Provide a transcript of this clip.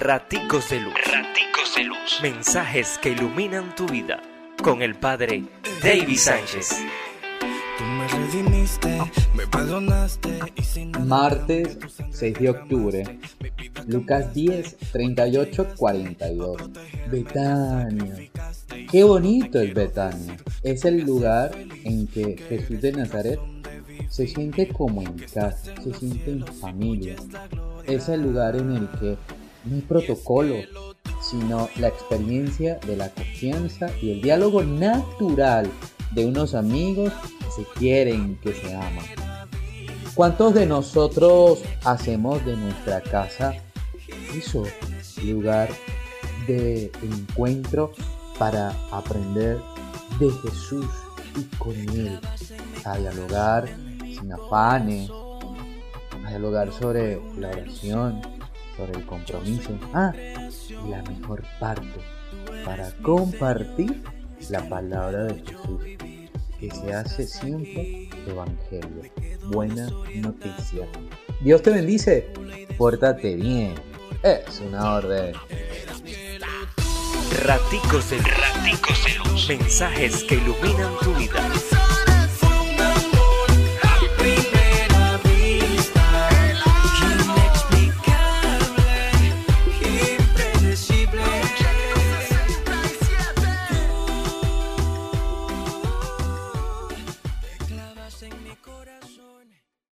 Raticos de Luz. Raticos de Luz. Mensajes que iluminan tu vida. Con el Padre David Sánchez. Martes 6 de octubre. Lucas 10, 38, 42. Betania. Qué bonito es Betania. Es el lugar en que Jesús de Nazaret se siente como en casa, se siente en familia. Es el lugar en el que hay protocolo, sino la experiencia de la confianza y el diálogo natural de unos amigos que se quieren, que se aman. ¿Cuántos de nosotros hacemos de nuestra casa eso, lugar de encuentro para aprender de Jesús y con Él, a dialogar sin afanes, a dialogar sobre la oración, sobre el compromiso. Ah, y la mejor parte, para compartir la palabra de Jesús, que se hace siempre evangelio. Buena noticia. Dios te bendice, pórtate bien. Es una orden. Raticos de Raticos de Luz. Mensajes que iluminan tu vida.